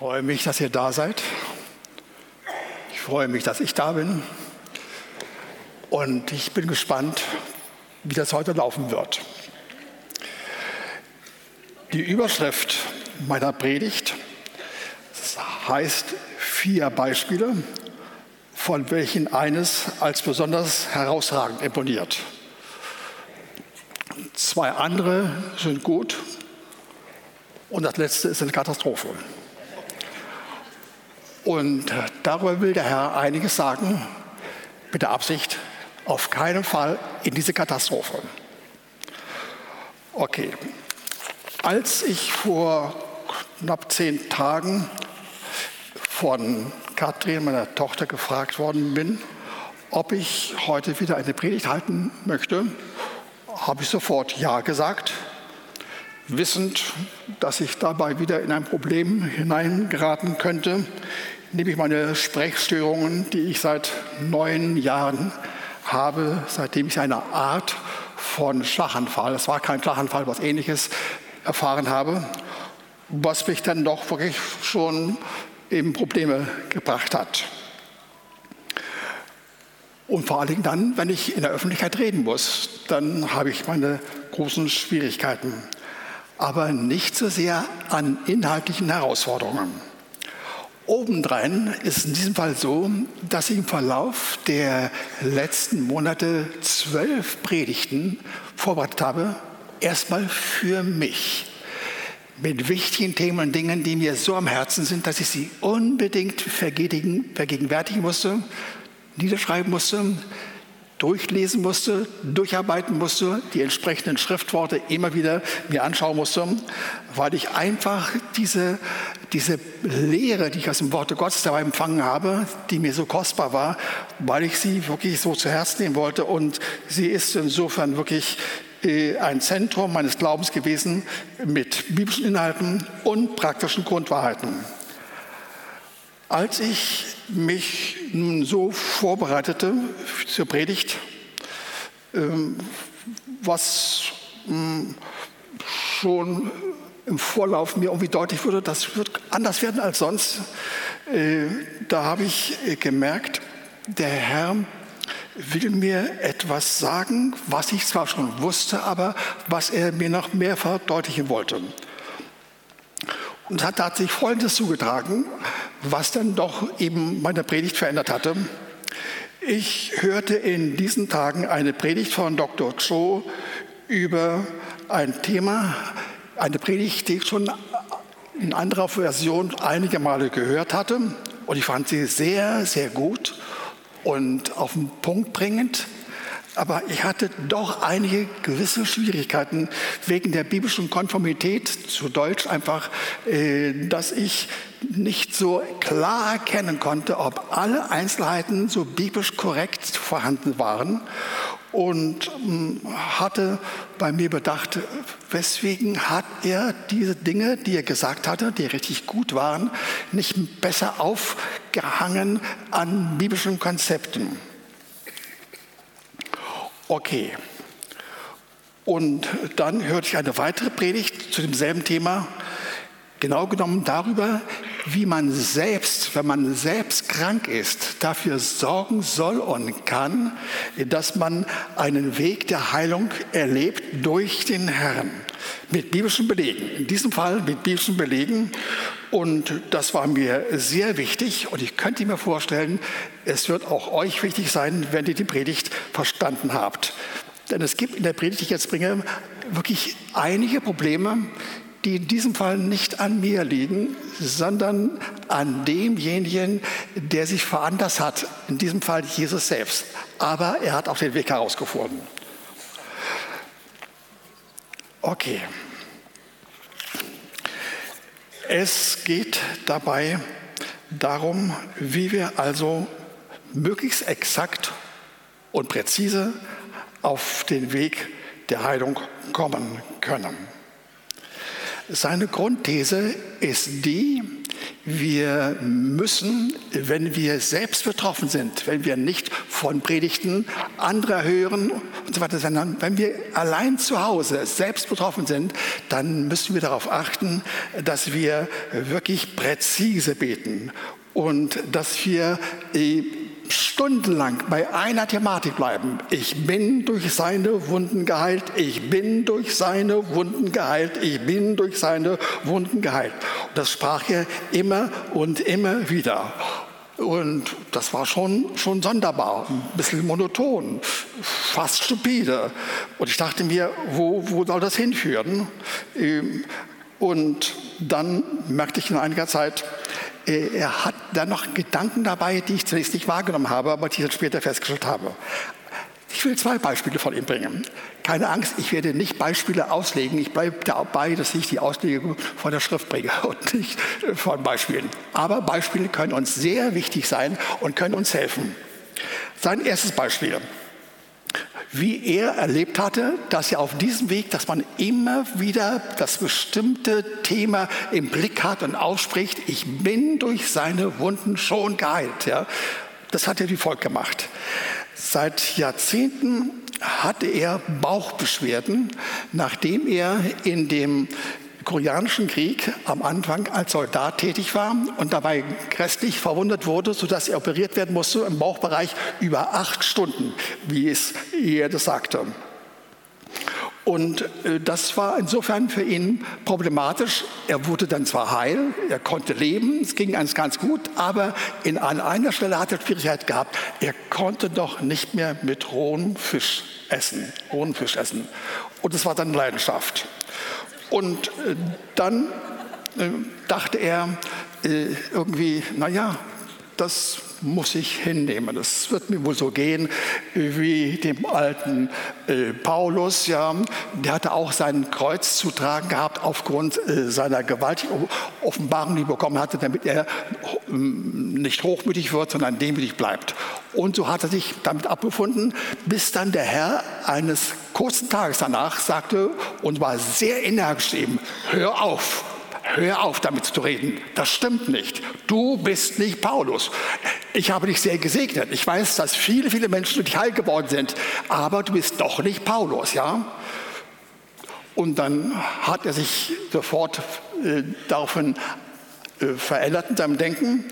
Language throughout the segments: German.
freue mich, dass ihr da seid. Ich freue mich, dass ich da bin. Und ich bin gespannt, wie das heute laufen wird. Die Überschrift meiner Predigt heißt vier Beispiele, von welchen eines als besonders herausragend imponiert. Zwei andere sind gut und das letzte ist eine Katastrophe. Und darüber will der Herr einiges sagen, mit der Absicht, auf keinen Fall in diese Katastrophe. Okay, als ich vor knapp zehn Tagen von Katrin, meiner Tochter, gefragt worden bin, ob ich heute wieder eine Predigt halten möchte, habe ich sofort Ja gesagt, wissend, dass ich dabei wieder in ein Problem hineingeraten könnte, nämlich meine Sprechstörungen, die ich seit neun Jahren habe, seitdem ich eine Art von Schlaganfall, es war kein Schlaganfall, was ähnliches, erfahren habe, was mich dann doch wirklich schon eben Probleme gebracht hat. Und vor allen Dingen dann, wenn ich in der Öffentlichkeit reden muss, dann habe ich meine großen Schwierigkeiten. Aber nicht so sehr an inhaltlichen Herausforderungen. Obendrein ist in diesem Fall so, dass ich im Verlauf der letzten Monate zwölf Predigten vorbereitet habe, erstmal für mich. Mit wichtigen Themen und Dingen, die mir so am Herzen sind, dass ich sie unbedingt vergegenwärtigen musste, niederschreiben musste, durchlesen musste, durcharbeiten musste, die entsprechenden Schriftworte immer wieder mir anschauen musste, weil ich einfach diese, diese Lehre, die ich aus dem Worte Gottes dabei empfangen habe, die mir so kostbar war, weil ich sie wirklich so zu Herzen nehmen wollte und sie ist insofern wirklich äh, ein Zentrum meines Glaubens gewesen mit biblischen Inhalten und praktischen Grundwahrheiten. Als ich mich nun so vorbereitete zur Predigt, ähm, was hm, schon im Vorlauf mir irgendwie deutlich wurde, das wird anders werden als sonst, äh, da habe ich äh, gemerkt, der Herr will mir etwas sagen, was ich zwar schon wusste, aber was er mir noch mehr verdeutlichen wollte. Und es hat sich Folgendes zugetragen, was dann doch eben meine Predigt verändert hatte. Ich hörte in diesen Tagen eine Predigt von Dr. Cho über ein Thema, eine Predigt, die ich schon in anderer Version einige Male gehört hatte. Und ich fand sie sehr, sehr gut und auf den Punkt bringend. Aber ich hatte doch einige gewisse Schwierigkeiten wegen der biblischen Konformität, zu Deutsch einfach, äh, dass ich nicht so klar erkennen konnte, ob alle Einzelheiten so biblisch korrekt vorhanden waren und ähm, hatte bei mir bedacht, weswegen hat er diese Dinge, die er gesagt hatte, die richtig gut waren, nicht besser aufgehangen an biblischen Konzepten. Okay. Und dann hörte ich eine weitere Predigt zu demselben Thema, genau genommen darüber, wie man selbst, wenn man selbst krank ist, dafür sorgen soll und kann, dass man einen Weg der Heilung erlebt durch den Herrn. Mit biblischen Belegen. In diesem Fall mit biblischen Belegen. Und das war mir sehr wichtig. Und ich könnte mir vorstellen, es wird auch euch wichtig sein, wenn ihr die Predigt verstanden habt. Denn es gibt in der Predigt, die ich jetzt bringe, wirklich einige Probleme, die in diesem Fall nicht an mir liegen, sondern an demjenigen, der sich veranlasst hat, in diesem Fall Jesus selbst. Aber er hat auch den Weg herausgefunden. Okay. Es geht dabei darum, wie wir also möglichst exakt und präzise auf den Weg der Heilung kommen können. Seine Grundthese ist die, wir müssen, wenn wir selbst betroffen sind, wenn wir nicht von Predigten anderer hören und so weiter, sondern wenn wir allein zu Hause selbst betroffen sind, dann müssen wir darauf achten, dass wir wirklich präzise beten und dass wir äh, stundenlang bei einer Thematik bleiben. Ich bin durch seine Wunden geheilt, ich bin durch seine Wunden geheilt, ich bin durch seine Wunden geheilt. Und das sprach er immer und immer wieder. Und das war schon, schon sonderbar, ein bisschen monoton, fast stupide. Und ich dachte mir, wo, wo soll das hinführen? Und dann merkte ich in einiger Zeit, äh, er hat dann noch Gedanken dabei, die ich zunächst nicht wahrgenommen habe, aber die ich dann später festgestellt habe. Ich will zwei Beispiele von ihm bringen. Keine Angst, ich werde nicht Beispiele auslegen. Ich bleibe dabei, dass ich die Auslegung von der Schrift bringe und nicht äh, von Beispielen. Aber Beispiele können uns sehr wichtig sein und können uns helfen. Sein erstes Beispiel wie er erlebt hatte, dass er auf diesem Weg, dass man immer wieder das bestimmte Thema im Blick hat und ausspricht, ich bin durch seine Wunden schon geheilt. Ja. Das hat er wie folgt gemacht. Seit Jahrzehnten hatte er Bauchbeschwerden, nachdem er in dem Koreanischen Krieg am Anfang als Soldat tätig war und dabei grässlich verwundet wurde, sodass er operiert werden musste im Bauchbereich über acht Stunden, wie es er das sagte. Und äh, das war insofern für ihn problematisch. Er wurde dann zwar heil, er konnte leben, es ging ganz, ganz gut, aber in, an einer Stelle hat er Schwierigkeit gehabt. Er konnte doch nicht mehr mit rohem Fisch essen, rohen Fisch essen. Und das war dann Leidenschaft. Und äh, dann äh, dachte er äh, irgendwie, naja, das muss ich hinnehmen. Das wird mir wohl so gehen wie dem alten äh, Paulus. Ja, der hatte auch sein Kreuz zu tragen gehabt aufgrund äh, seiner gewaltigen Offenbarung, die er bekommen hatte, damit er nicht hochmütig wird, sondern demütig bleibt. Und so hat er sich damit abgefunden, bis dann der Herr eines kurzen Tages danach sagte und war sehr energisch eben, hör auf, hör auf damit zu reden, das stimmt nicht. Du bist nicht Paulus. Ich habe dich sehr gesegnet. Ich weiß, dass viele, viele Menschen durch dich heil geworden sind, aber du bist doch nicht Paulus, ja? Und dann hat er sich sofort äh, daraufhin äh, verändert in seinem Denken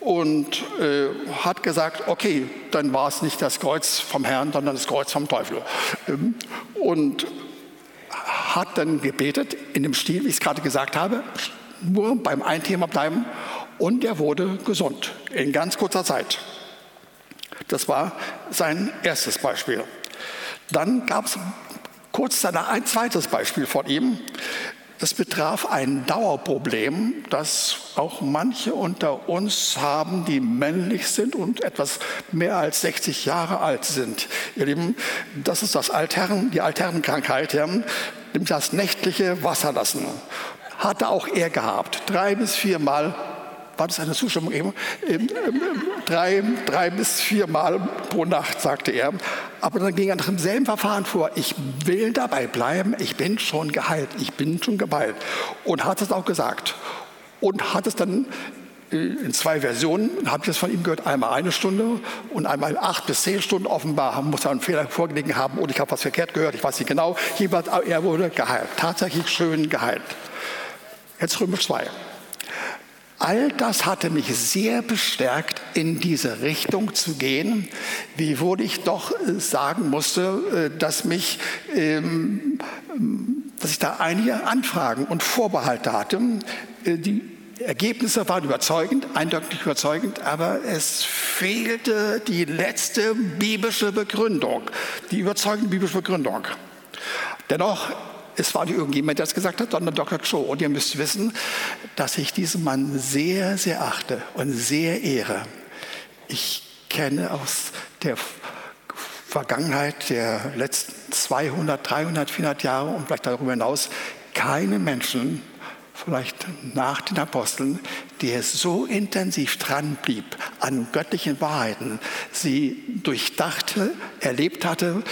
und äh, hat gesagt, okay, dann war es nicht das Kreuz vom Herrn, sondern das Kreuz vom Teufel. Ähm, und hat dann gebetet in dem Stil, wie ich es gerade gesagt habe, nur beim einen Thema bleiben und er wurde gesund in ganz kurzer Zeit. Das war sein erstes Beispiel. Dann gab es kurz danach ein zweites Beispiel von ihm. Das betraf ein Dauerproblem, das auch manche unter uns haben, die männlich sind und etwas mehr als 60 Jahre alt sind. Ihr Lieben, das ist das Altherren, die Altherrenkrankheit, ja, nämlich das nächtliche Wasserlassen. Hatte auch er gehabt, drei bis viermal war das eine Zustimmung eben, ähm, ähm, drei, drei bis viermal pro Nacht, sagte er. Aber dann ging er nach demselben Verfahren vor. Ich will dabei bleiben, ich bin schon geheilt, ich bin schon geheilt. Und hat es auch gesagt. Und hat es dann äh, in zwei Versionen, habe ich das von ihm gehört, einmal eine Stunde und einmal acht bis zehn Stunden. Offenbar muss er einen Fehler vorgelegen haben oder ich habe was verkehrt gehört, ich weiß nicht genau. Jeweils, er wurde geheilt, tatsächlich schön geheilt. Jetzt Römer 2. All das hatte mich sehr bestärkt, in diese Richtung zu gehen, wiewohl ich doch äh, sagen musste, äh, dass mich, ähm, dass ich da einige Anfragen und Vorbehalte hatte. Äh, die Ergebnisse waren überzeugend, eindeutig überzeugend, aber es fehlte die letzte biblische Begründung, die überzeugende biblische Begründung. Dennoch es war nicht irgendjemand, der das gesagt hat, sondern Dr. Cho. Und ihr müsst wissen, dass ich diesen Mann sehr, sehr achte und sehr ehre. Ich kenne aus der Vergangenheit der letzten 200, 300, 400 Jahre und vielleicht darüber hinaus keine Menschen, vielleicht nach den Aposteln, der so intensiv dran blieb an göttlichen Wahrheiten, sie durchdachte, erlebt hatte,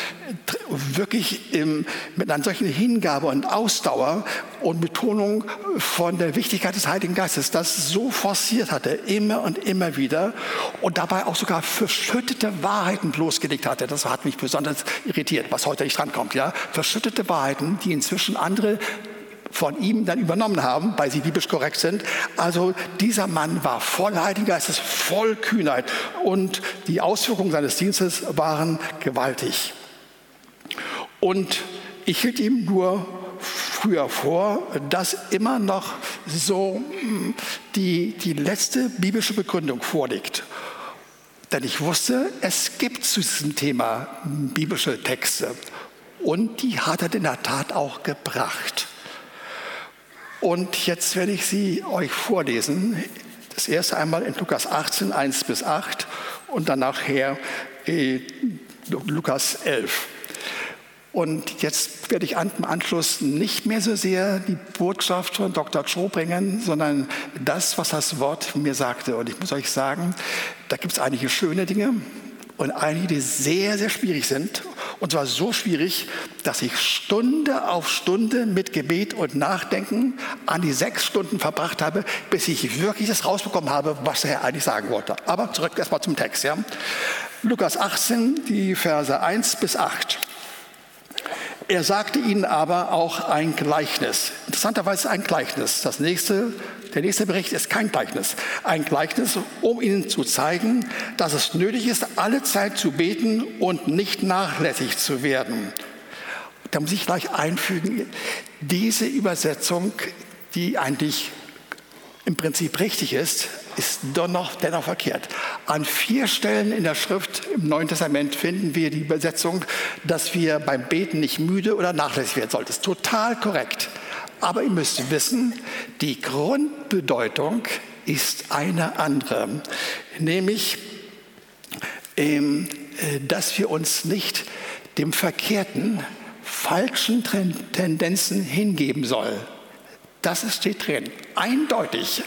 wirklich im, mit einer solchen Hingabe und Ausdauer und Betonung von der Wichtigkeit des Heiligen Geistes, das so forciert hatte, immer und immer wieder und dabei auch sogar verschüttete Wahrheiten bloßgelegt hatte. Das hat mich besonders irritiert, was heute nicht drankommt. Ja? Verschüttete Wahrheiten, die inzwischen andere von ihm dann übernommen haben, weil sie biblisch korrekt sind. Also dieser Mann war voll Heiligen Geistes, voll Kühnheit und die Auswirkungen seines Dienstes waren gewaltig. Und ich hielt ihm nur früher vor, dass immer noch so hm, die, die letzte biblische Begründung vorliegt. Denn ich wusste, es gibt zu diesem Thema biblische Texte. Und die hat er in der Tat auch gebracht. Und jetzt werde ich sie euch vorlesen. Das erste einmal in Lukas 18, 1 bis 8 und dann nachher Lukas 11. Und jetzt werde ich im Anschluss nicht mehr so sehr die Botschaft von Dr. Cho bringen, sondern das, was das Wort mir sagte. Und ich muss euch sagen, da gibt es einige schöne Dinge und einige, die sehr, sehr schwierig sind. Und zwar so schwierig, dass ich Stunde auf Stunde mit Gebet und Nachdenken an die sechs Stunden verbracht habe, bis ich wirklich das rausbekommen habe, was der Herr eigentlich sagen wollte. Aber zurück erstmal zum Text. Ja. Lukas 18, die Verse 1 bis 8. Er sagte ihnen aber auch ein Gleichnis. Interessanterweise ein Gleichnis. Das nächste, der nächste Bericht ist kein Gleichnis. Ein Gleichnis, um ihnen zu zeigen, dass es nötig ist, alle Zeit zu beten und nicht nachlässig zu werden. Da muss ich gleich einfügen, diese Übersetzung, die eigentlich im Prinzip richtig ist, ist dennoch, dennoch verkehrt. An vier Stellen in der Schrift im Neuen Testament finden wir die Übersetzung, dass wir beim Beten nicht müde oder nachlässig werden sollten. Das ist total korrekt. Aber ihr müsst wissen, die Grundbedeutung ist eine andere, nämlich, ähm, äh, dass wir uns nicht dem verkehrten, falschen Tendenzen hingeben sollen. Das steht drin, eindeutig.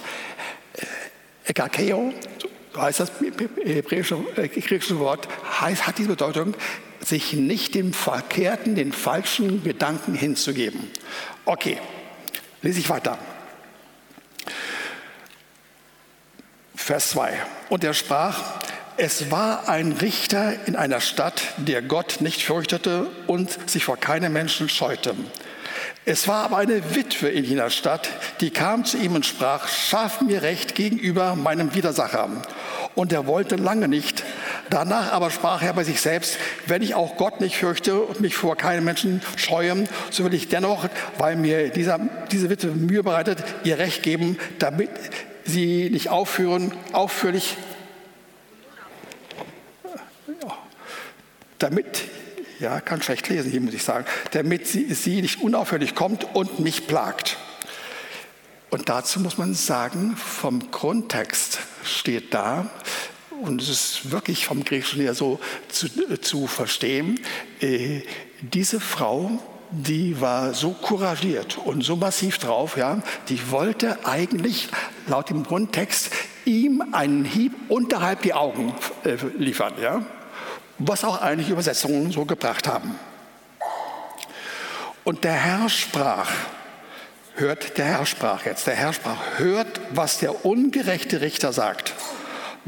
Ekakeo, so heißt das hebräische, äh, griechische Wort, heißt, hat die Bedeutung, sich nicht dem verkehrten, den falschen Gedanken hinzugeben. Okay, lese ich weiter. Vers 2. Und er sprach, es war ein Richter in einer Stadt, der Gott nicht fürchtete und sich vor keinem Menschen scheute. Es war aber eine Witwe in jener Stadt, die kam zu ihm und sprach, schaff mir Recht gegenüber meinem Widersacher. Und er wollte lange nicht. Danach aber sprach er bei sich selbst, wenn ich auch Gott nicht fürchte und mich vor keinem Menschen scheue, so will ich dennoch, weil mir dieser, diese Witwe Mühe bereitet, ihr Recht geben, damit sie nicht aufführen, aufführlich, damit ja, kann schlecht lesen hier, muss ich sagen, damit sie, sie nicht unaufhörlich kommt und mich plagt. Und dazu muss man sagen, vom Grundtext steht da, und es ist wirklich vom Griechischen her so zu, zu verstehen, äh, diese Frau, die war so couragiert und so massiv drauf, ja, die wollte eigentlich laut dem Grundtext ihm einen Hieb unterhalb die Augen äh, liefern. Ja was auch einige Übersetzungen so gebracht haben. Und der Herr sprach, hört, der Herr sprach jetzt, der Herr sprach, hört, was der ungerechte Richter sagt.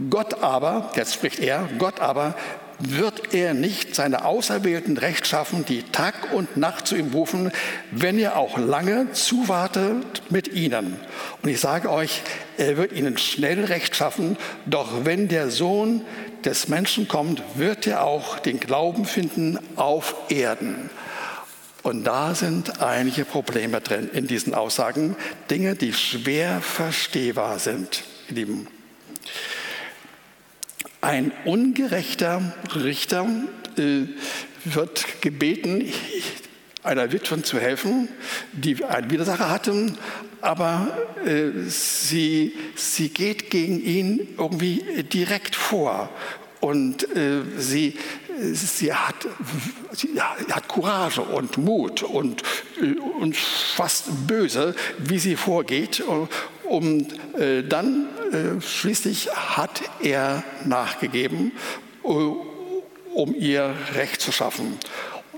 Gott aber, jetzt spricht er, Gott aber wird er nicht seine Auserwählten recht schaffen, die Tag und Nacht zu ihm rufen, wenn er auch lange zuwartet mit ihnen. Und ich sage euch, er wird ihnen schnell recht schaffen, doch wenn der Sohn des Menschen kommt, wird er auch den Glauben finden auf Erden. Und da sind einige Probleme drin in diesen Aussagen, Dinge, die schwer verstehbar sind, ihr Lieben. Ein ungerechter Richter äh, wird gebeten, einer Witwe zu helfen, die einen Widersacher hatte, aber äh, sie, sie geht gegen ihn irgendwie direkt vor und äh, sie, sie, hat, sie hat Courage und Mut und, äh, und fast böse, wie sie vorgeht. Und dann schließlich hat er nachgegeben, um ihr Recht zu schaffen.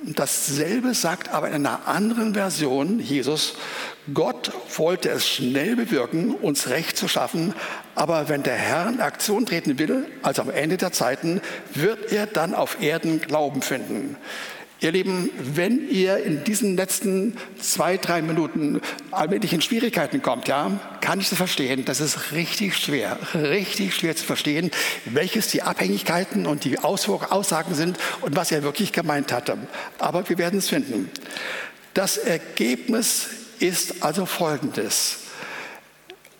Dasselbe sagt aber in einer anderen Version Jesus, Gott wollte es schnell bewirken, uns Recht zu schaffen, aber wenn der Herr in Aktion treten will, also am Ende der Zeiten, wird er dann auf Erden Glauben finden. Ihr Lieben, wenn ihr in diesen letzten zwei, drei Minuten allmählich in Schwierigkeiten kommt, ja, kann ich das verstehen. Das ist richtig schwer, richtig schwer zu verstehen, welches die Abhängigkeiten und die Aussagen sind und was er wirklich gemeint hatte. Aber wir werden es finden. Das Ergebnis ist also folgendes.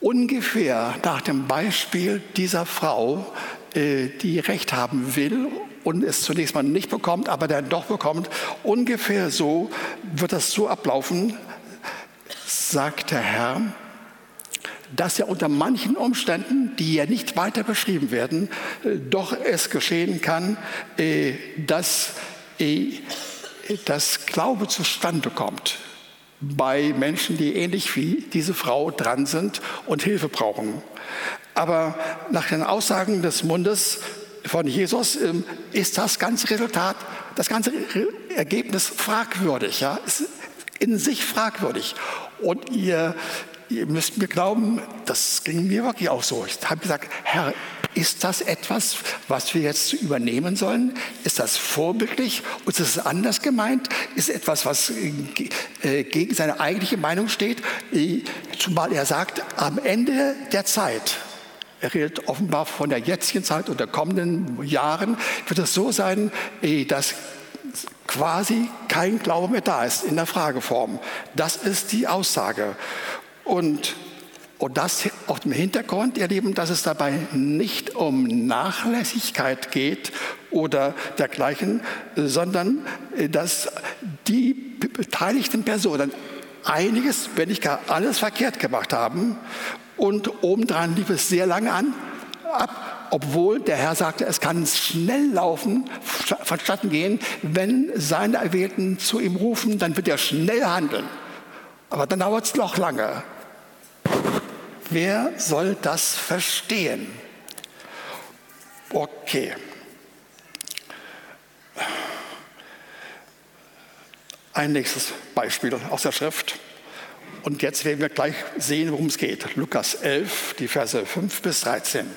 Ungefähr nach dem Beispiel dieser Frau, äh, die Recht haben will und es zunächst mal nicht bekommt, aber dann doch bekommt. Ungefähr so wird das so ablaufen, sagt der Herr, dass ja unter manchen Umständen, die ja nicht weiter beschrieben werden, äh, doch es geschehen kann, äh, dass äh, das Glaube zustande kommt bei Menschen, die ähnlich wie diese Frau dran sind und Hilfe brauchen. Aber nach den Aussagen des Mundes von Jesus ähm, ist das ganze Resultat, das ganze Ergebnis fragwürdig, ja, ist in sich fragwürdig. Und ihr, ihr müsst mir glauben, das ging mir wirklich auch so. Ich habe gesagt, Herr, ist das etwas, was wir jetzt übernehmen sollen? Ist das vorbildlich? Ist es anders gemeint? Ist etwas, was äh, gegen seine eigentliche Meinung steht? Äh, zumal er sagt, am Ende der Zeit, er redet offenbar von der jetzigen Zeit und der kommenden Jahren, wird es so sein, eh, dass quasi kein Glaube mehr da ist in der Frageform. Das ist die Aussage. Und, und das auf dem Hintergrund, ihr Lieben, dass es dabei nicht um Nachlässigkeit geht oder dergleichen, sondern äh, dass die beteiligten Personen einiges, wenn nicht gar alles verkehrt gemacht haben und obendran lief es sehr lange an, ab, obwohl der Herr sagte, es kann schnell laufen, vonstatten gehen. Wenn seine Erwählten zu ihm rufen, dann wird er schnell handeln. Aber dann dauert es noch lange. Wer soll das verstehen? Okay. Ein nächstes Beispiel aus der Schrift. Und jetzt werden wir gleich sehen, worum es geht. Lukas 11, die Verse 5 bis 13.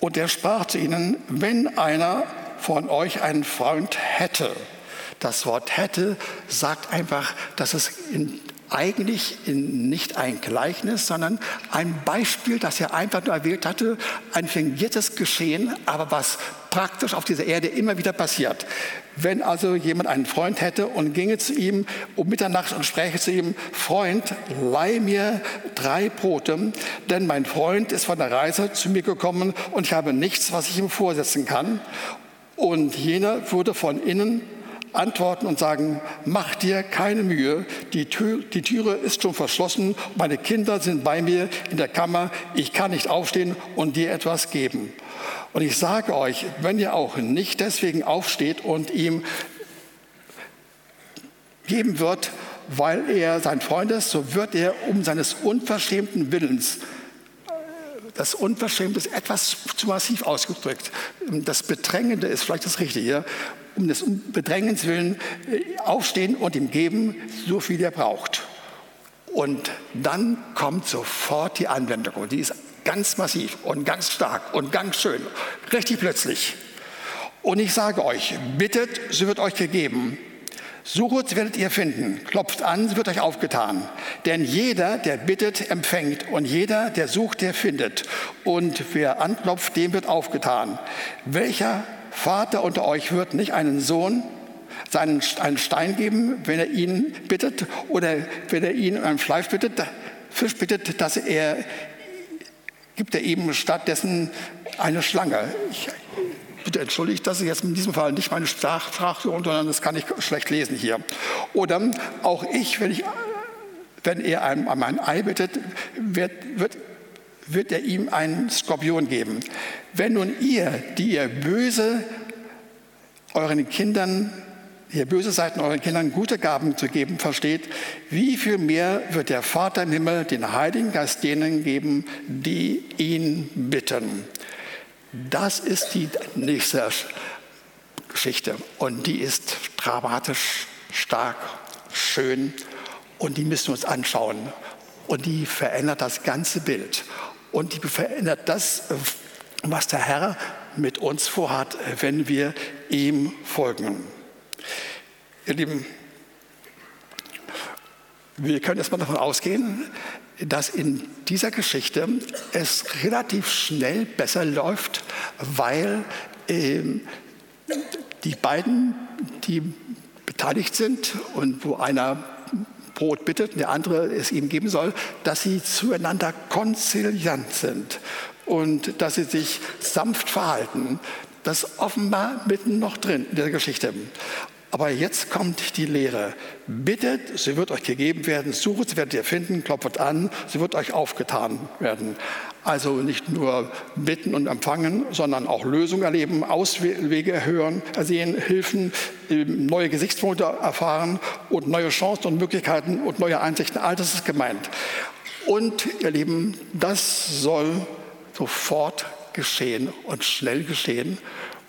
Und er sprach zu ihnen, wenn einer von euch einen Freund hätte, das Wort hätte sagt einfach, dass es in, eigentlich in, nicht ein Gleichnis, sondern ein Beispiel, das er einfach nur erwählt hatte, ein fingiertes Geschehen, aber was praktisch auf dieser Erde immer wieder passiert. Wenn also jemand einen Freund hätte und ginge zu ihm um Mitternacht und spräche zu ihm, Freund, leih mir drei Brote, denn mein Freund ist von der Reise zu mir gekommen und ich habe nichts, was ich ihm vorsetzen kann. Und jener würde von innen antworten und sagen, mach dir keine Mühe, die, Tür, die Türe ist schon verschlossen, meine Kinder sind bei mir in der Kammer, ich kann nicht aufstehen und dir etwas geben. Und ich sage euch, wenn ihr auch nicht deswegen aufsteht und ihm geben wird, weil er sein Freund ist, so wird er um seines unverschämten Willens das Unverschämte ist etwas zu massiv ausgedrückt. Das Bedrängende ist vielleicht das Richtige. Um des Bedrängens willen äh, aufstehen und ihm geben, so viel er braucht. Und dann kommt sofort die Anwendung. Und die ist Ganz massiv und ganz stark und ganz schön. Richtig plötzlich. Und ich sage euch, bittet, so wird euch gegeben. Sucht, werdet ihr finden. Klopft an, so wird euch aufgetan. Denn jeder, der bittet, empfängt. Und jeder, der sucht, der findet. Und wer anklopft, dem wird aufgetan. Welcher Vater unter euch wird nicht einen Sohn seinen, einen Stein geben, wenn er ihn bittet? Oder wenn er ihn um ein Fleisch bittet, Fisch bittet, dass er gibt er eben stattdessen eine Schlange. Ich bitte entschuldigt, dass ich jetzt in diesem Fall nicht meine Sprachführung, sondern das kann ich schlecht lesen hier. Oder auch ich, wenn, ich, wenn er einem um Ei bittet, wird, wird, wird er ihm einen Skorpion geben. Wenn nun ihr, die ihr böse euren Kindern ihr böse seid, euren Kindern gute Gaben zu geben, versteht, wie viel mehr wird der Vater im Himmel den Heiligen Geist denen geben, die ihn bitten. Das ist die nächste Geschichte und die ist dramatisch, stark, schön und die müssen wir uns anschauen. Und die verändert das ganze Bild. Und die verändert das, was der Herr mit uns vorhat, wenn wir ihm folgen. Ihr Lieben, wir können erstmal davon ausgehen, dass in dieser Geschichte es relativ schnell besser läuft, weil äh, die beiden, die beteiligt sind und wo einer Brot bittet und der andere es ihm geben soll, dass sie zueinander konziliant sind und dass sie sich sanft verhalten. Das ist offenbar mitten noch drin in der Geschichte. Aber jetzt kommt die Lehre. Bittet, sie wird euch gegeben werden. Sucht, sie werdet ihr finden. Klopft an, sie wird euch aufgetan werden. Also nicht nur bitten und empfangen, sondern auch Lösungen erleben, Auswege hören, sehen, Hilfen, ähm, neue Gesichtspunkte erfahren und neue Chancen und Möglichkeiten und neue Einsichten. All das ist gemeint. Und ihr Lieben, das soll sofort geschehen und schnell geschehen.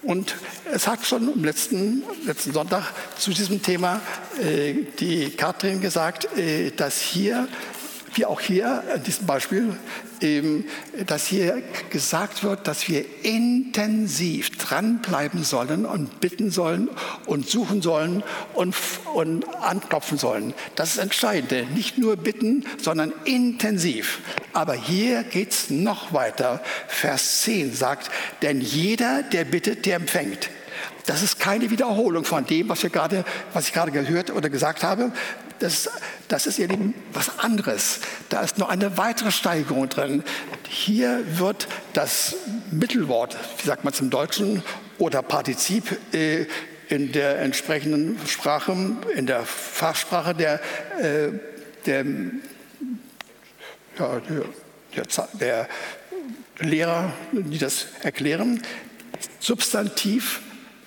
Und es hat schon am letzten, letzten Sonntag zu diesem Thema äh, die Katrin gesagt, äh, dass hier, wie auch hier in diesem Beispiel, ähm, dass hier gesagt wird, dass wir intensiv dranbleiben sollen und bitten sollen und suchen sollen und, und anklopfen sollen. Das ist entscheidend. Nicht nur bitten, sondern intensiv. Aber hier geht es noch weiter. Vers 10 sagt, denn jeder, der bittet, der empfängt. Das ist keine Wiederholung von dem, was, wir gerade, was ich gerade gehört oder gesagt habe. Das, das ist eben was anderes. Da ist noch eine weitere Steigerung drin. Hier wird das Mittelwort, wie sagt man im Deutschen, oder Partizip äh, in der entsprechenden Sprache, in der Fachsprache der, äh, der, ja, der, der Lehrer, die das erklären, Substantiv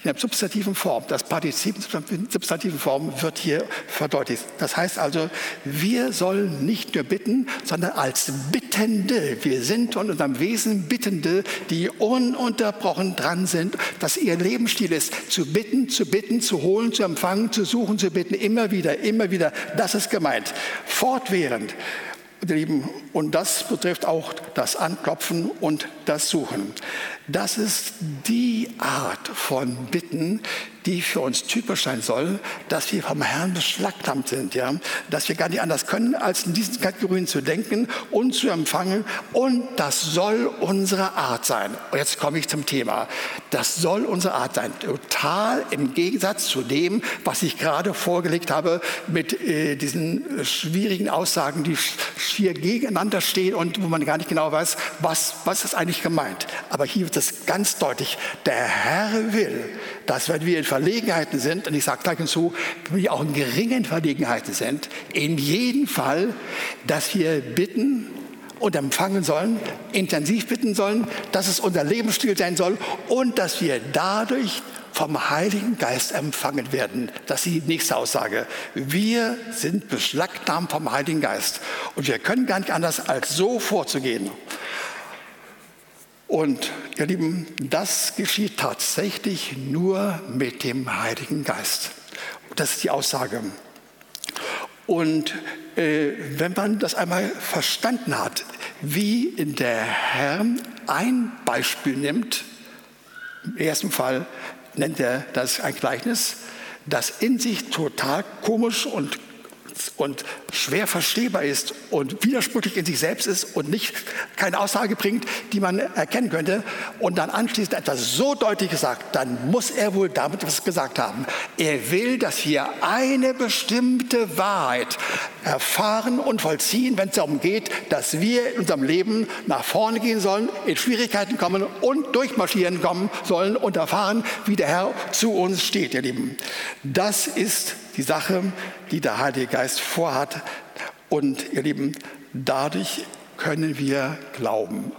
in der substantiven Form, das Partizip in substantiven Form wird hier verdeutlicht. Das heißt also, wir sollen nicht nur bitten, sondern als Bittende. Wir sind von unserem Wesen Bittende, die ununterbrochen dran sind, dass ihr Lebensstil ist, zu bitten, zu bitten, zu holen, zu empfangen, zu suchen, zu bitten, immer wieder, immer wieder. Das ist gemeint. Fortwährend. Und das betrifft auch das Anklopfen und das Suchen. Das ist die Art von Bitten, die für uns typisch sein soll, dass wir vom Herrn beschlagnahmt sind, ja? dass wir gar nicht anders können, als in diesen Kategorien zu denken und zu empfangen. Und das soll unsere Art sein. Und jetzt komme ich zum Thema. Das soll unsere Art sein. Total im Gegensatz zu dem, was ich gerade vorgelegt habe mit äh, diesen schwierigen Aussagen, die schier gegeneinander stehen und wo man gar nicht genau weiß, was, was ist eigentlich gemeint. Aber hier wird es ganz deutlich. Der Herr will, dass wenn wir in Verlegenheiten sind, und ich sage gleich hinzu, wenn wir auch in geringen Verlegenheiten sind, in jedem Fall, dass wir bitten und empfangen sollen, intensiv bitten sollen, dass es unser Lebensstil sein soll und dass wir dadurch vom Heiligen Geist empfangen werden. Das ist die nächste Aussage. Wir sind beschlagnahmt vom Heiligen Geist. Und wir können gar nicht anders, als so vorzugehen. Und ihr Lieben, das geschieht tatsächlich nur mit dem Heiligen Geist. Das ist die Aussage. Und äh, wenn man das einmal verstanden hat, wie der Herr ein Beispiel nimmt, im ersten Fall nennt er das ein Gleichnis, das in sich total komisch und und schwer verstehbar ist und widersprüchlich in sich selbst ist und nicht keine Aussage bringt, die man erkennen könnte und dann anschließend etwas so deutlich gesagt, dann muss er wohl damit was gesagt haben. Er will, dass wir eine bestimmte Wahrheit erfahren und vollziehen, wenn es darum geht, dass wir in unserem Leben nach vorne gehen sollen, in Schwierigkeiten kommen und durchmarschieren kommen sollen und erfahren, wie der Herr zu uns steht, ihr Lieben. Das ist die Sache, die der Heilige Geist vorhat. Und ihr Lieben, dadurch können wir glauben.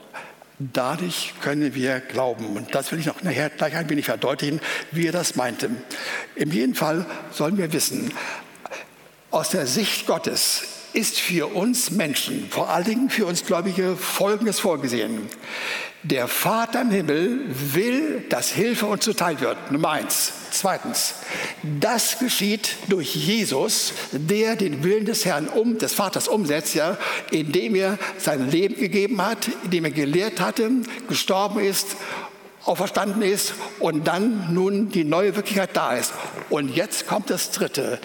Dadurch können wir glauben. Und das will ich noch nachher gleich ein wenig verdeutlichen, wie er das meinte. Im jeden Fall sollen wir wissen, aus der Sicht Gottes ist für uns Menschen, vor allen Dingen für uns Gläubige, Folgendes vorgesehen. Der Vater im Himmel will, dass Hilfe uns zuteil wird. Nummer eins. Zweitens, das geschieht durch Jesus, der den Willen des Herrn um, des Vaters umsetzt, ja, indem er sein Leben gegeben hat, indem er gelehrt hatte, gestorben ist, auferstanden ist und dann nun die neue Wirklichkeit da ist. Und jetzt kommt das Dritte.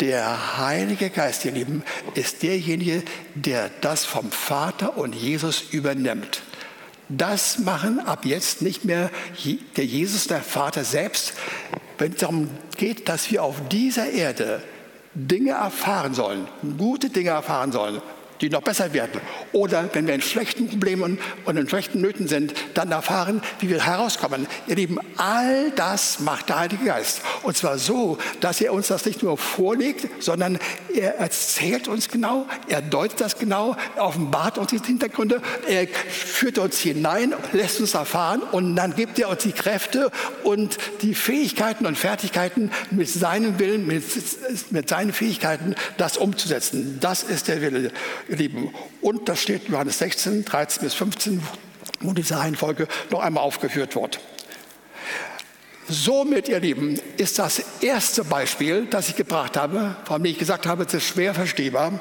Der Heilige Geist, ihr Lieben, ist derjenige, der das vom Vater und Jesus übernimmt. Das machen ab jetzt nicht mehr der Jesus, der Vater selbst. Wenn es darum geht, dass wir auf dieser Erde Dinge erfahren sollen, gute Dinge erfahren sollen, die noch besser werden. Oder wenn wir in schlechten Problemen und in schlechten Nöten sind, dann erfahren, wie wir herauskommen. Ihr Lieben, all das macht der Heilige Geist. Und zwar so, dass er uns das nicht nur vorlegt, sondern er erzählt uns genau, er deutet das genau, er offenbart uns die Hintergründe, er führt uns hinein, lässt uns erfahren und dann gibt er uns die Kräfte und die Fähigkeiten und Fertigkeiten mit seinem Willen, mit, mit seinen Fähigkeiten, das umzusetzen. Das ist der Wille ihr Lieben. Und das steht in Johannes 16, 13 bis 15, wo diese Reihenfolge noch einmal aufgeführt wird. Somit, ihr Lieben, ist das erste Beispiel, das ich gebracht habe, von dem ich gesagt habe, es ist schwer verstehbar.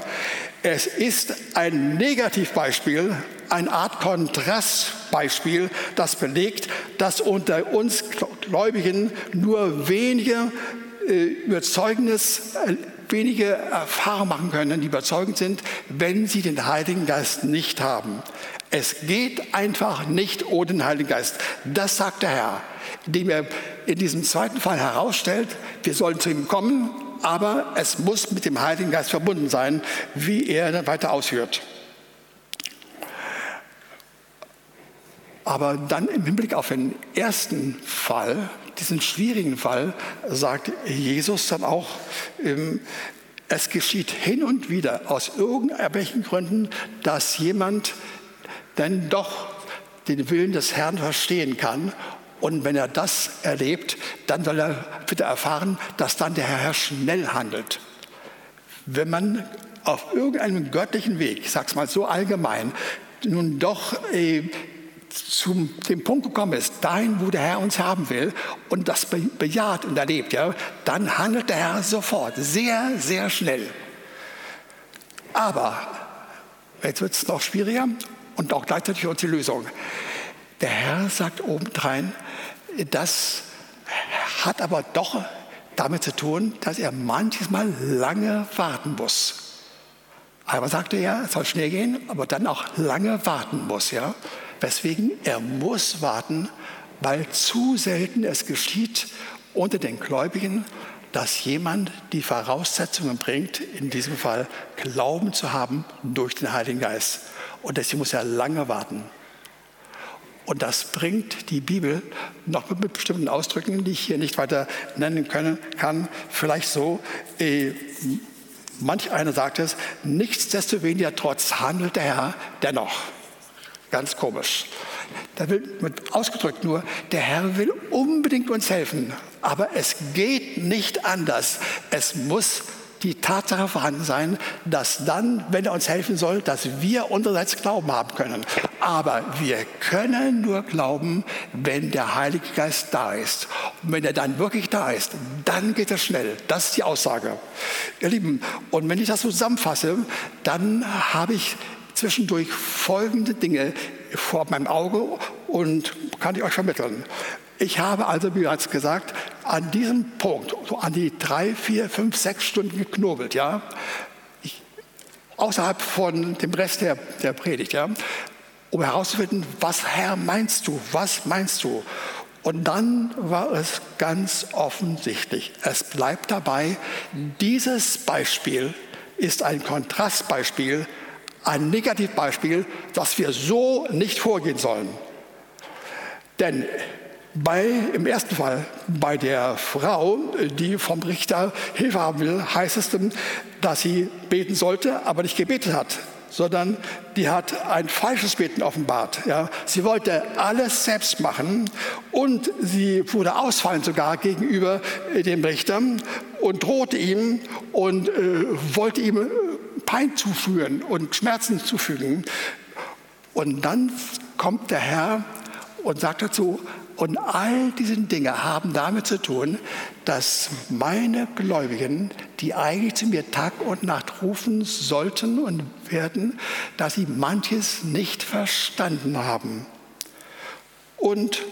Es ist ein Negativbeispiel, eine Art Kontrastbeispiel, das belegt, dass unter uns Gläubigen nur wenige äh, Überzeugnis äh, wenige Erfahrungen machen können, die überzeugend sind, wenn sie den Heiligen Geist nicht haben. Es geht einfach nicht ohne den Heiligen Geist. Das sagt der Herr, indem er in diesem zweiten Fall herausstellt, wir sollen zu ihm kommen, aber es muss mit dem Heiligen Geist verbunden sein, wie er dann weiter ausführt. Aber dann im Hinblick auf den ersten Fall, diesen schwierigen Fall sagt Jesus dann auch, ähm, es geschieht hin und wieder aus irgendwelchen Gründen, dass jemand dann doch den Willen des Herrn verstehen kann. Und wenn er das erlebt, dann soll er bitte erfahren, dass dann der Herr schnell handelt. Wenn man auf irgendeinem göttlichen Weg, ich sage es mal so allgemein, nun doch äh, zu dem Punkt gekommen ist, dahin, wo der Herr uns haben will und das bejaht und erlebt, ja, dann handelt der Herr sofort, sehr, sehr schnell. Aber jetzt wird es noch schwieriger und auch gleichzeitig uns die Lösung. Der Herr sagt obendrein, das hat aber doch damit zu tun, dass er manches Mal lange warten muss. Einmal sagte er, es soll schnell gehen, aber dann auch lange warten muss. Ja? Weswegen er muss warten, weil zu selten es geschieht unter den Gläubigen, dass jemand die Voraussetzungen bringt, in diesem Fall Glauben zu haben durch den Heiligen Geist. Und deswegen muss er lange warten. Und das bringt die Bibel noch mit bestimmten Ausdrücken, die ich hier nicht weiter nennen können, kann, vielleicht so. Äh, manch einer sagt es, nichtsdestoweniger trotz handelt der Herr dennoch. Ganz komisch. Da wird ausgedrückt nur, der Herr will unbedingt uns helfen, aber es geht nicht anders. Es muss die Tatsache vorhanden sein, dass dann, wenn er uns helfen soll, dass wir unsererseits Glauben haben können. Aber wir können nur glauben, wenn der Heilige Geist da ist. Und wenn er dann wirklich da ist, dann geht es schnell. Das ist die Aussage. Ihr Lieben, und wenn ich das zusammenfasse, dann habe ich zwischendurch folgende Dinge vor meinem Auge und kann ich euch vermitteln. Ich habe also, wie bereits gesagt, an diesem Punkt, so an die drei, vier, fünf, sechs Stunden geknobelt, ja, ich, außerhalb von dem Rest der, der Predigt, ja, um herauszufinden, was Herr meinst du, was meinst du? Und dann war es ganz offensichtlich, es bleibt dabei, dieses Beispiel ist ein Kontrastbeispiel ein Negativbeispiel, dass wir so nicht vorgehen sollen. Denn bei, im ersten Fall, bei der Frau, die vom Richter Hilfe haben will, heißt es, dass sie beten sollte, aber nicht gebetet hat. sondern die hat ein falsches Beten offenbart. Ja. Sie wollte alles selbst machen und sie wurde ausfallen sogar gegenüber dem Richter und drohte ihm und äh, wollte ihm Pein zuführen und Schmerzen zufügen. Und dann kommt der Herr und sagt dazu, und all diese Dinge haben damit zu tun, dass meine Gläubigen, die eigentlich zu mir Tag und Nacht rufen sollten und werden, dass sie manches nicht verstanden haben. Und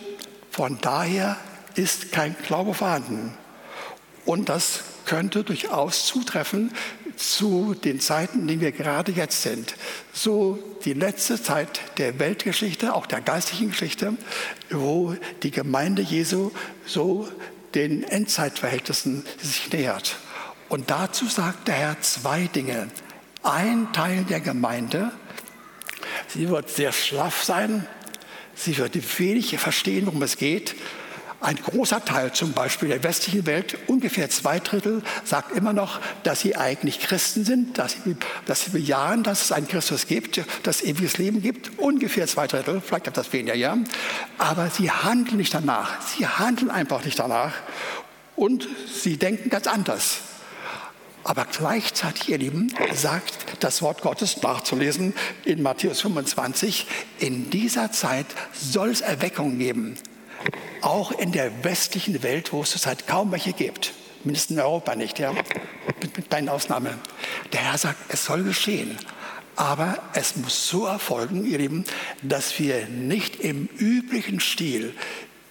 von daher ist kein Glaube vorhanden. Und das könnte durchaus zutreffen zu den Zeiten, in denen wir gerade jetzt sind. So die letzte Zeit der Weltgeschichte, auch der geistlichen Geschichte, wo die Gemeinde Jesu so den Endzeitverhältnissen sich nähert. Und dazu sagt der Herr zwei Dinge. Ein Teil der Gemeinde, sie wird sehr schlaff sein, sie wird wenig verstehen, worum es geht ein großer Teil zum Beispiel der westlichen Welt, ungefähr zwei Drittel, sagt immer noch, dass sie eigentlich Christen sind, dass sie, dass sie bejahen, dass es einen Christus gibt, dass es ewiges Leben gibt. Ungefähr zwei Drittel, vielleicht etwas weniger, ja. Aber sie handeln nicht danach. Sie handeln einfach nicht danach. Und sie denken ganz anders. Aber gleichzeitig, ihr Lieben, sagt das Wort Gottes nachzulesen in Matthäus 25, in dieser Zeit soll es Erweckung geben auch in der westlichen Welt, wo es zurzeit kaum welche gibt, mindestens in Europa nicht, ja, mit, mit kleinen Ausnahmen. Der Herr sagt, es soll geschehen. Aber es muss so erfolgen, ihr Lieben, dass wir nicht im üblichen Stil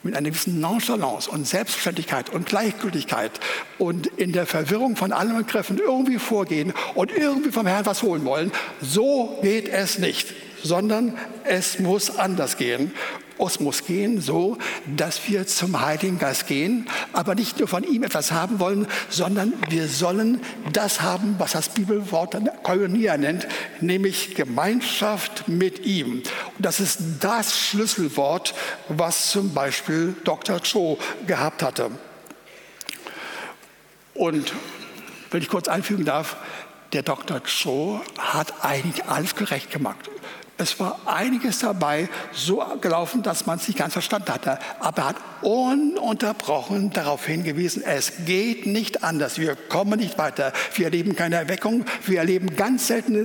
mit einer gewissen Nonchalance und Selbstverständlichkeit und Gleichgültigkeit und in der Verwirrung von allen Begriffen irgendwie vorgehen und irgendwie vom Herrn was holen wollen. So geht es nicht, sondern es muss anders gehen. Es gehen so, dass wir zum Heiligen Geist gehen, aber nicht nur von ihm etwas haben wollen, sondern wir sollen das haben, was das Bibelwort Koinonia nennt, nämlich Gemeinschaft mit ihm. Und das ist das Schlüsselwort, was zum Beispiel Dr. Cho gehabt hatte. Und wenn ich kurz einfügen darf, der Dr. Cho hat eigentlich alles gerecht gemacht. Es war einiges dabei so gelaufen, dass man es nicht ganz verstanden hatte. Aber er hat ununterbrochen darauf hingewiesen, es geht nicht anders. Wir kommen nicht weiter. Wir erleben keine Erweckung. Wir erleben ganz seltene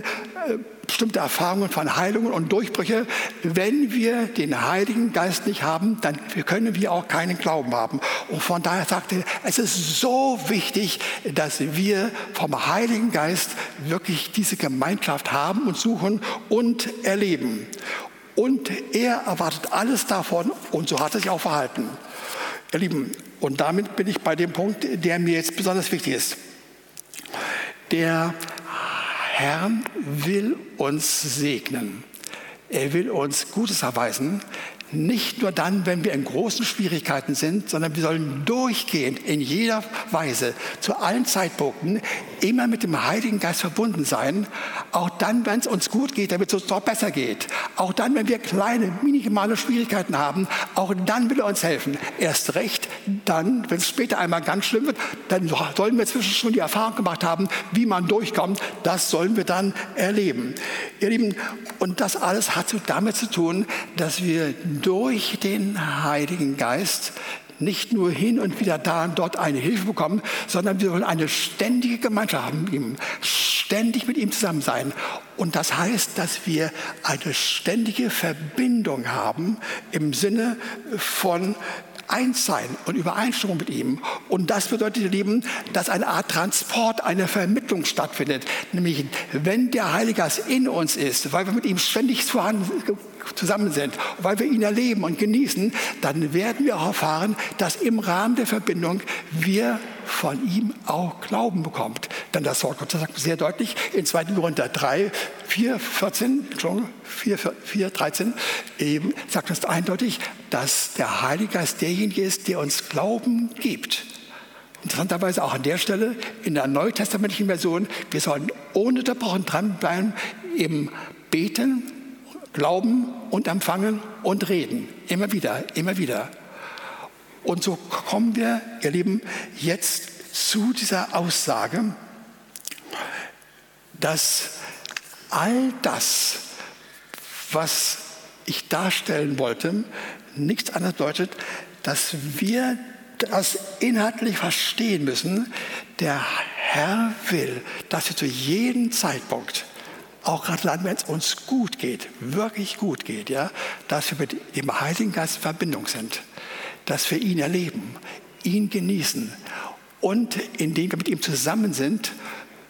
äh, bestimmte Erfahrungen von Heilungen und Durchbrüche. Wenn wir den Heiligen Geist nicht haben, dann können wir auch keinen Glauben haben. Und von daher sagte er, es ist so wichtig, dass wir vom Heiligen Geist wirklich diese Gemeinschaft haben und suchen und erleben. Und er erwartet alles davon und so hat er sich auch verhalten. Ihr Lieben, und damit bin ich bei dem Punkt, der mir jetzt besonders wichtig ist. Der Herr will uns segnen. Er will uns Gutes erweisen. Nicht nur dann, wenn wir in großen Schwierigkeiten sind, sondern wir sollen durchgehend in jeder Weise zu allen Zeitpunkten immer mit dem Heiligen Geist verbunden sein. Auch dann, wenn es uns gut geht, damit es uns doch besser geht. Auch dann, wenn wir kleine, minimale Schwierigkeiten haben, auch dann will er uns helfen. Erst recht dann, wenn es später einmal ganz schlimm wird, dann sollen wir inzwischen schon die Erfahrung gemacht haben, wie man durchkommt. Das sollen wir dann erleben. Ihr Lieben, und das alles hat damit zu tun, dass wir durch den Heiligen Geist nicht nur hin und wieder da und dort eine Hilfe bekommen, sondern wir wollen eine ständige Gemeinschaft haben mit ihm, ständig mit ihm zusammen sein. Und das heißt, dass wir eine ständige Verbindung haben im Sinne von eins sein und Übereinstimmung mit ihm. Und das bedeutet, ihr Lieben, dass eine Art Transport, eine Vermittlung stattfindet. Nämlich, wenn der Heilige Geist in uns ist, weil wir mit ihm ständig zusammen sind, weil wir ihn erleben und genießen, dann werden wir auch erfahren, dass im Rahmen der Verbindung wir von ihm auch Glauben bekommt. Denn das Wort Gottes sagt sehr deutlich in 2. Korinther 3, 4, 14, 4, 4, 13, eben sagt es eindeutig, dass der Heilige Geist derjenige ist, der uns Glauben gibt. Interessanterweise auch an der Stelle in der neutestamentlichen Version, wir sollen ohne unterbrochen dranbleiben im Beten, Glauben und Empfangen und Reden. Immer wieder, immer wieder. Und so kommen wir, ihr Lieben, jetzt zu dieser Aussage, dass all das, was ich darstellen wollte, nichts anderes bedeutet, dass wir das inhaltlich verstehen müssen. Der Herr will, dass wir zu jedem Zeitpunkt, auch gerade dann, wenn es uns gut geht, wirklich gut geht, ja, dass wir mit dem Heiligen Geist in Verbindung sind, dass wir ihn erleben, ihn genießen. Und indem wir mit ihm zusammen sind,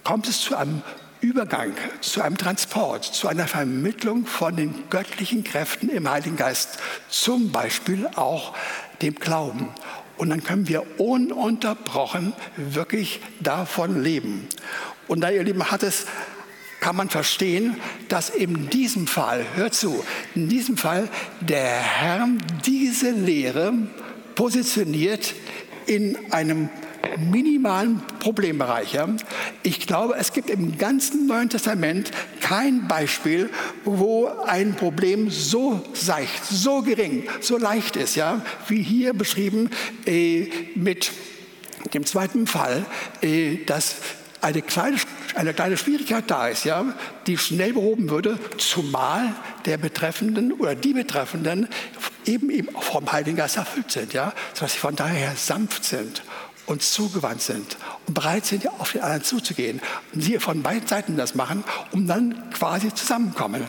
kommt es zu einem Übergang, zu einem Transport, zu einer Vermittlung von den göttlichen Kräften im Heiligen Geist, zum Beispiel auch dem Glauben. Und dann können wir ununterbrochen wirklich davon leben. Und da, ihr Lieben, hat es, kann man verstehen, dass in diesem Fall, hört zu, in diesem Fall der Herr diese Lehre positioniert in einem minimalen Problembereich. Ich glaube, es gibt im ganzen Neuen Testament kein Beispiel, wo ein Problem so seicht, so gering, so leicht ist, ja, wie hier beschrieben äh, mit dem zweiten Fall, äh, dass eine kleine, eine kleine Schwierigkeit da ist, ja, die schnell behoben würde, zumal der Betreffenden oder die Betreffenden eben, vom Heiligen Geist erfüllt sind, ja, sodass sie von daher sanft sind und zugewandt sind und bereit sind, auf den anderen zuzugehen. Und sie von beiden Seiten das machen, um dann quasi zusammenkommen.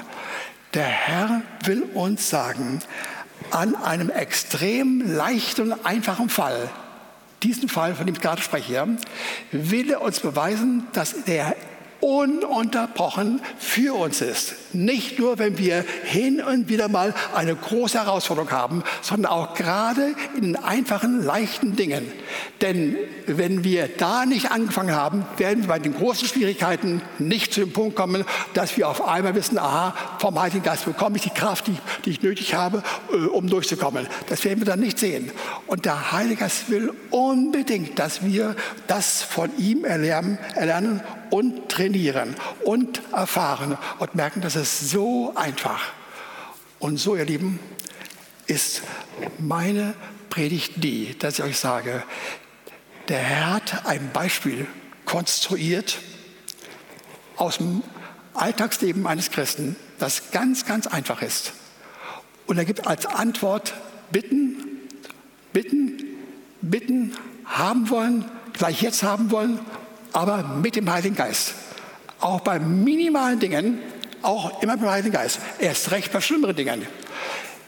Der Herr will uns sagen, an einem extrem leichten und einfachen Fall, diesen Fall, von dem ich gerade spreche, will er uns beweisen, dass er ununterbrochen für uns ist. Nicht nur, wenn wir hin und wieder mal eine große Herausforderung haben, sondern auch gerade in einfachen, leichten Dingen. Denn wenn wir da nicht angefangen haben, werden wir bei den großen Schwierigkeiten nicht zu dem Punkt kommen, dass wir auf einmal wissen, aha, vom Heiligen Geist bekomme ich die Kraft, die, die ich nötig habe, äh, um durchzukommen. Das werden wir dann nicht sehen. Und der Heilige Geist will unbedingt, dass wir das von ihm erlernen, erlernen und trainieren und erfahren und merken, das ist so einfach. Und so, ihr Lieben, ist meine Predigt die, dass ich euch sage, der Herr hat ein Beispiel konstruiert aus dem Alltagsleben eines Christen, das ganz, ganz einfach ist. Und er gibt als Antwort Bitten, Bitten, Bitten, haben wollen, gleich jetzt haben wollen aber mit dem Heiligen Geist. Auch bei minimalen Dingen, auch immer mit dem Heiligen Geist. Erst recht bei schlimmeren Dingen.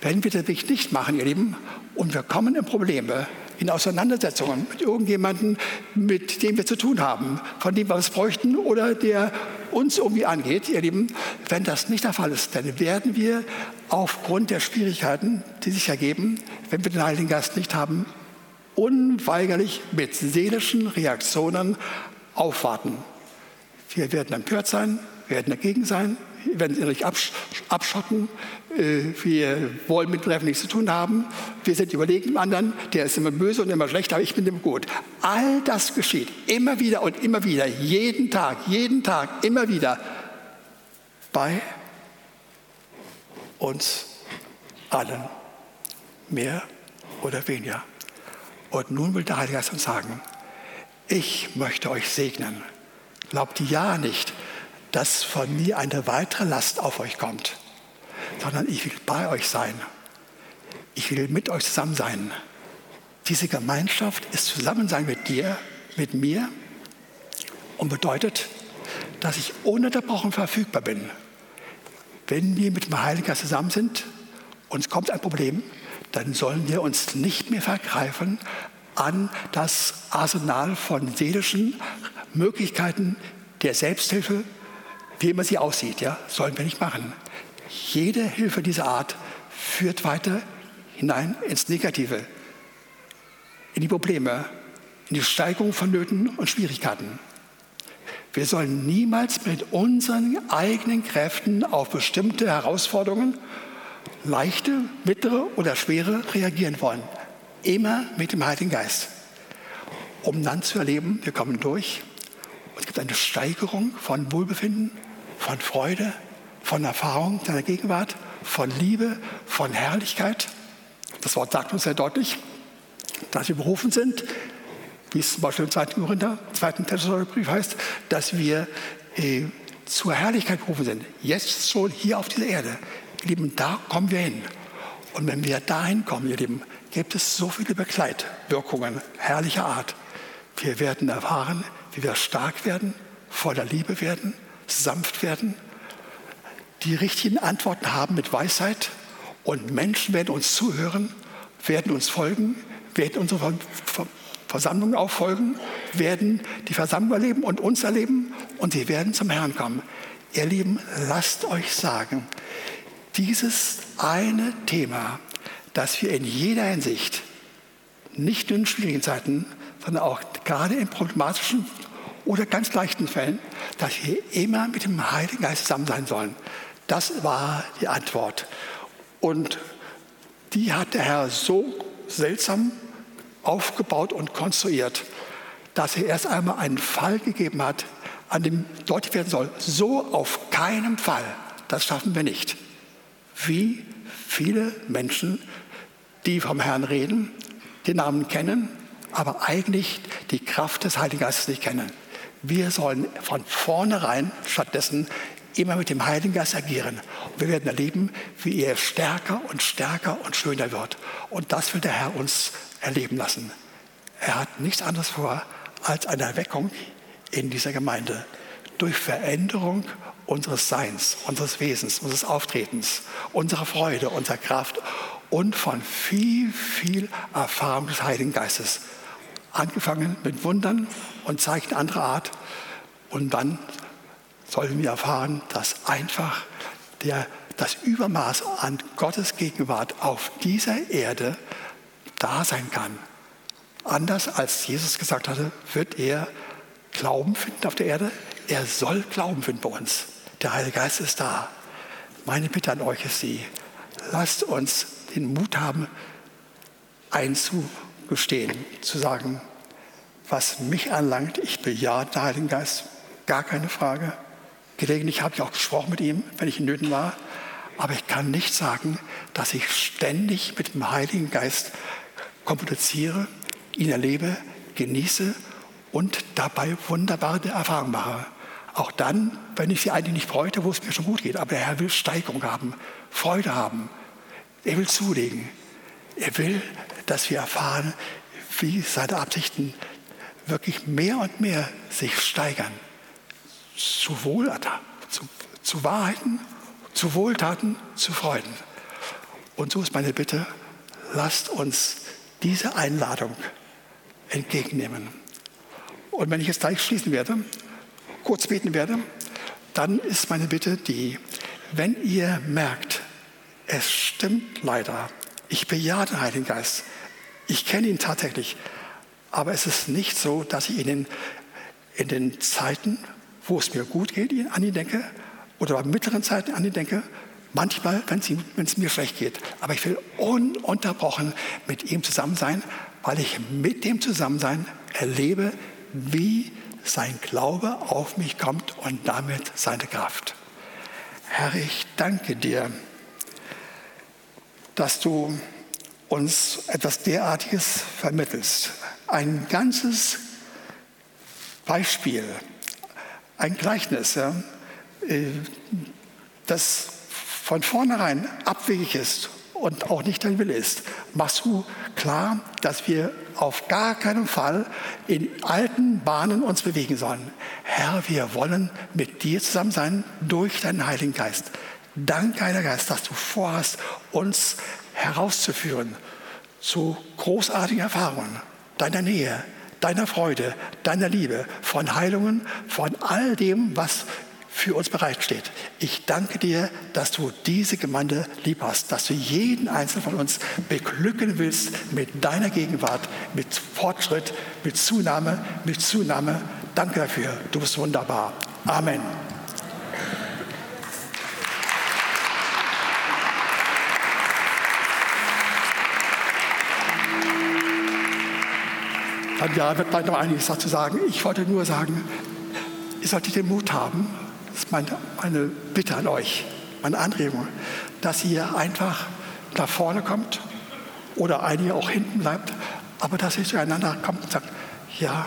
Wenn wir das nicht machen, ihr Lieben, und wir kommen in Probleme, in Auseinandersetzungen mit irgendjemandem, mit dem wir zu tun haben, von dem wir es bräuchten oder der uns irgendwie angeht, ihr Lieben, wenn das nicht der Fall ist, dann werden wir aufgrund der Schwierigkeiten, die sich ergeben, wenn wir den Heiligen Geist nicht haben, unweigerlich mit seelischen Reaktionen aufwarten. Wir werden empört sein, wir werden dagegen sein, wir werden innerlich abschotten, äh, wir wollen mit Treffen nichts zu tun haben, wir sind überlegen dem anderen, der ist immer böse und immer schlecht, aber ich bin immer gut. All das geschieht immer wieder und immer wieder, jeden Tag, jeden Tag, immer wieder bei uns allen, mehr oder weniger. Und nun will der Heilige Geist uns sagen, ich möchte euch segnen. Glaubt ja nicht, dass von mir eine weitere Last auf euch kommt, sondern ich will bei euch sein. Ich will mit euch zusammen sein. Diese Gemeinschaft ist Zusammensein mit dir, mit mir und bedeutet, dass ich ununterbrochen verfügbar bin. Wenn wir mit dem Heiligen Geist zusammen sind und es kommt ein Problem, dann sollen wir uns nicht mehr vergreifen an das Arsenal von seelischen Möglichkeiten der Selbsthilfe, wie immer sie aussieht, ja, sollen wir nicht machen. Jede Hilfe dieser Art führt weiter hinein ins Negative, in die Probleme, in die Steigerung von Nöten und Schwierigkeiten. Wir sollen niemals mit unseren eigenen Kräften auf bestimmte Herausforderungen, leichte, mittlere oder schwere, reagieren wollen. Immer mit dem Heiligen Geist. Um dann zu erleben, wir kommen durch. Es gibt eine Steigerung von Wohlbefinden, von Freude, von Erfahrung seiner Gegenwart, von Liebe, von Herrlichkeit. Das Wort sagt uns sehr deutlich, dass wir berufen sind, wie es zum Beispiel im 2. Korinther, 2. Thessalonikerbrief heißt, dass wir äh, zur Herrlichkeit berufen sind, jetzt schon hier auf dieser Erde, ihr Lieben, da kommen wir hin. Und wenn wir dahin kommen, ihr Lieben, gibt es so viele Begleitwirkungen herrlicher Art. Wir werden erfahren, wie wir stark werden, voller Liebe werden, sanft werden, die richtigen Antworten haben mit Weisheit und Menschen werden uns zuhören, werden uns folgen, werden unsere Versammlung auffolgen, werden die Versammlung erleben und uns erleben und sie werden zum Herrn kommen. Ihr Lieben, lasst euch sagen, dieses eine Thema, das wir in jeder Hinsicht, nicht nur in schwierigen Zeiten, sondern auch gerade in problematischen oder ganz leichten Fällen, dass wir immer mit dem Heiligen Geist zusammen sein sollen. Das war die Antwort. Und die hat der Herr so seltsam aufgebaut und konstruiert, dass er erst einmal einen Fall gegeben hat, an dem deutlich werden soll, so auf keinen Fall, das schaffen wir nicht. Wie viele Menschen, die vom Herrn reden, den Namen kennen, aber eigentlich die Kraft des Heiligen Geistes nicht kennen. Wir sollen von vornherein stattdessen immer mit dem Heiligen Geist agieren. Und wir werden erleben, wie er stärker und stärker und schöner wird. Und das will der Herr uns erleben lassen. Er hat nichts anderes vor als eine Erweckung in dieser Gemeinde durch Veränderung unseres Seins, unseres Wesens, unseres Auftretens, unserer Freude, unserer Kraft und von viel, viel Erfahrung des Heiligen Geistes. Angefangen mit Wundern und Zeichen anderer Art und dann sollen wir erfahren, dass einfach der, das Übermaß an Gottes Gegenwart auf dieser Erde da sein kann. Anders als Jesus gesagt hatte, wird er Glauben finden auf der Erde. Er soll Glauben finden bei uns. Der Heilige Geist ist da. Meine Bitte an euch ist sie, lasst uns den Mut haben, einzugestehen, zu sagen, was mich anlangt, ich bejahe den Heiligen Geist, gar keine Frage. Gelegentlich habe ich auch gesprochen mit ihm, wenn ich in Nöten war. Aber ich kann nicht sagen, dass ich ständig mit dem Heiligen Geist kommuniziere, ihn erlebe, genieße und dabei wunderbare Erfahrungen mache. Auch dann, wenn ich sie eigentlich nicht bräuchte, wo es mir schon gut geht. Aber der Herr will Steigerung haben, Freude haben. Er will zulegen. Er will, dass wir erfahren, wie seine Absichten wirklich mehr und mehr sich steigern zu Wohltaten, zu, zu Wahrheiten, zu Wohltaten, zu Freuden. Und so ist meine Bitte, lasst uns diese Einladung entgegennehmen. Und wenn ich jetzt gleich schließen werde, kurz beten werde, dann ist meine Bitte die, wenn ihr merkt, es stimmt leider, ich bejahe den Heiligen Geist, ich kenne ihn tatsächlich, aber es ist nicht so, dass ich ihn in, den Zeiten wo es mir gut geht, an ihn denke, oder bei mittleren Zeiten an ihn denke, manchmal, wenn es mir schlecht geht. Aber ich will ununterbrochen mit ihm zusammen sein, weil ich mit dem Zusammensein erlebe, wie sein Glaube auf mich kommt und damit seine Kraft. Herr, ich danke dir, dass du uns etwas derartiges vermittelst. Ein ganzes Beispiel ein Gleichnis, ja, äh, das von vornherein abwegig ist und auch nicht dein Wille ist, machst du klar, dass wir auf gar keinen Fall in alten Bahnen uns bewegen sollen. Herr, wir wollen mit dir zusammen sein durch deinen Heiligen Geist. Danke, Heiliger Geist, dass du vorhast, uns herauszuführen zu großartigen Erfahrungen deiner Nähe, deiner Freude, deiner Liebe, von Heilungen, von all dem, was für uns bereitsteht. Ich danke dir, dass du diese Gemeinde lieb hast, dass du jeden einzelnen von uns beglücken willst mit deiner Gegenwart, mit Fortschritt, mit Zunahme, mit Zunahme. Danke dafür. Du bist wunderbar. Amen. Ja, wird bald noch einiges dazu sagen. Ich wollte nur sagen, ihr solltet den Mut haben, das ist meine, meine Bitte an euch, meine Anregung, dass ihr einfach nach vorne kommt oder einige auch hinten bleibt, aber dass ihr zueinander kommt und sagt, ja,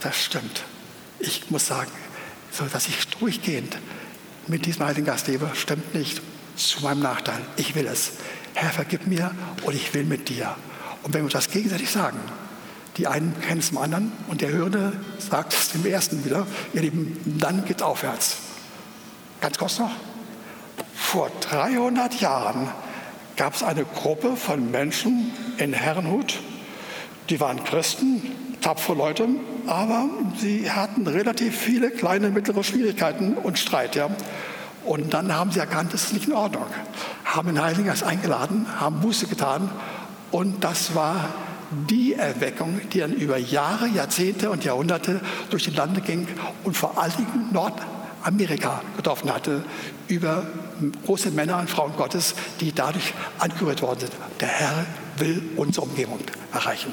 das stimmt. Ich muss sagen, so dass ich durchgehend mit diesem Heiligen Geist lebe, stimmt nicht zu meinem Nachteil. Ich will es. Herr, vergib mir und ich will mit dir. Und wenn wir uns das gegenseitig sagen, die einen kennen es zum anderen und der Hörende sagt es dem Ersten wieder, ihr Lieben, dann geht es aufwärts. Ganz kurz noch. Vor 300 Jahren gab es eine Gruppe von Menschen in Herrenhut, die waren Christen, tapfere Leute, aber sie hatten relativ viele kleine, mittlere Schwierigkeiten und Streit. Ja. Und dann haben sie erkannt, das ist nicht in Ordnung, haben den Heiligen Geist eingeladen, haben Buße getan und das war die Erweckung, die dann über Jahre, Jahrzehnte und Jahrhunderte durch die Lande ging und vor allen Dingen Nordamerika getroffen hatte, über große Männer und Frauen Gottes, die dadurch angerührt worden sind. Der Herr will unsere Umgebung erreichen.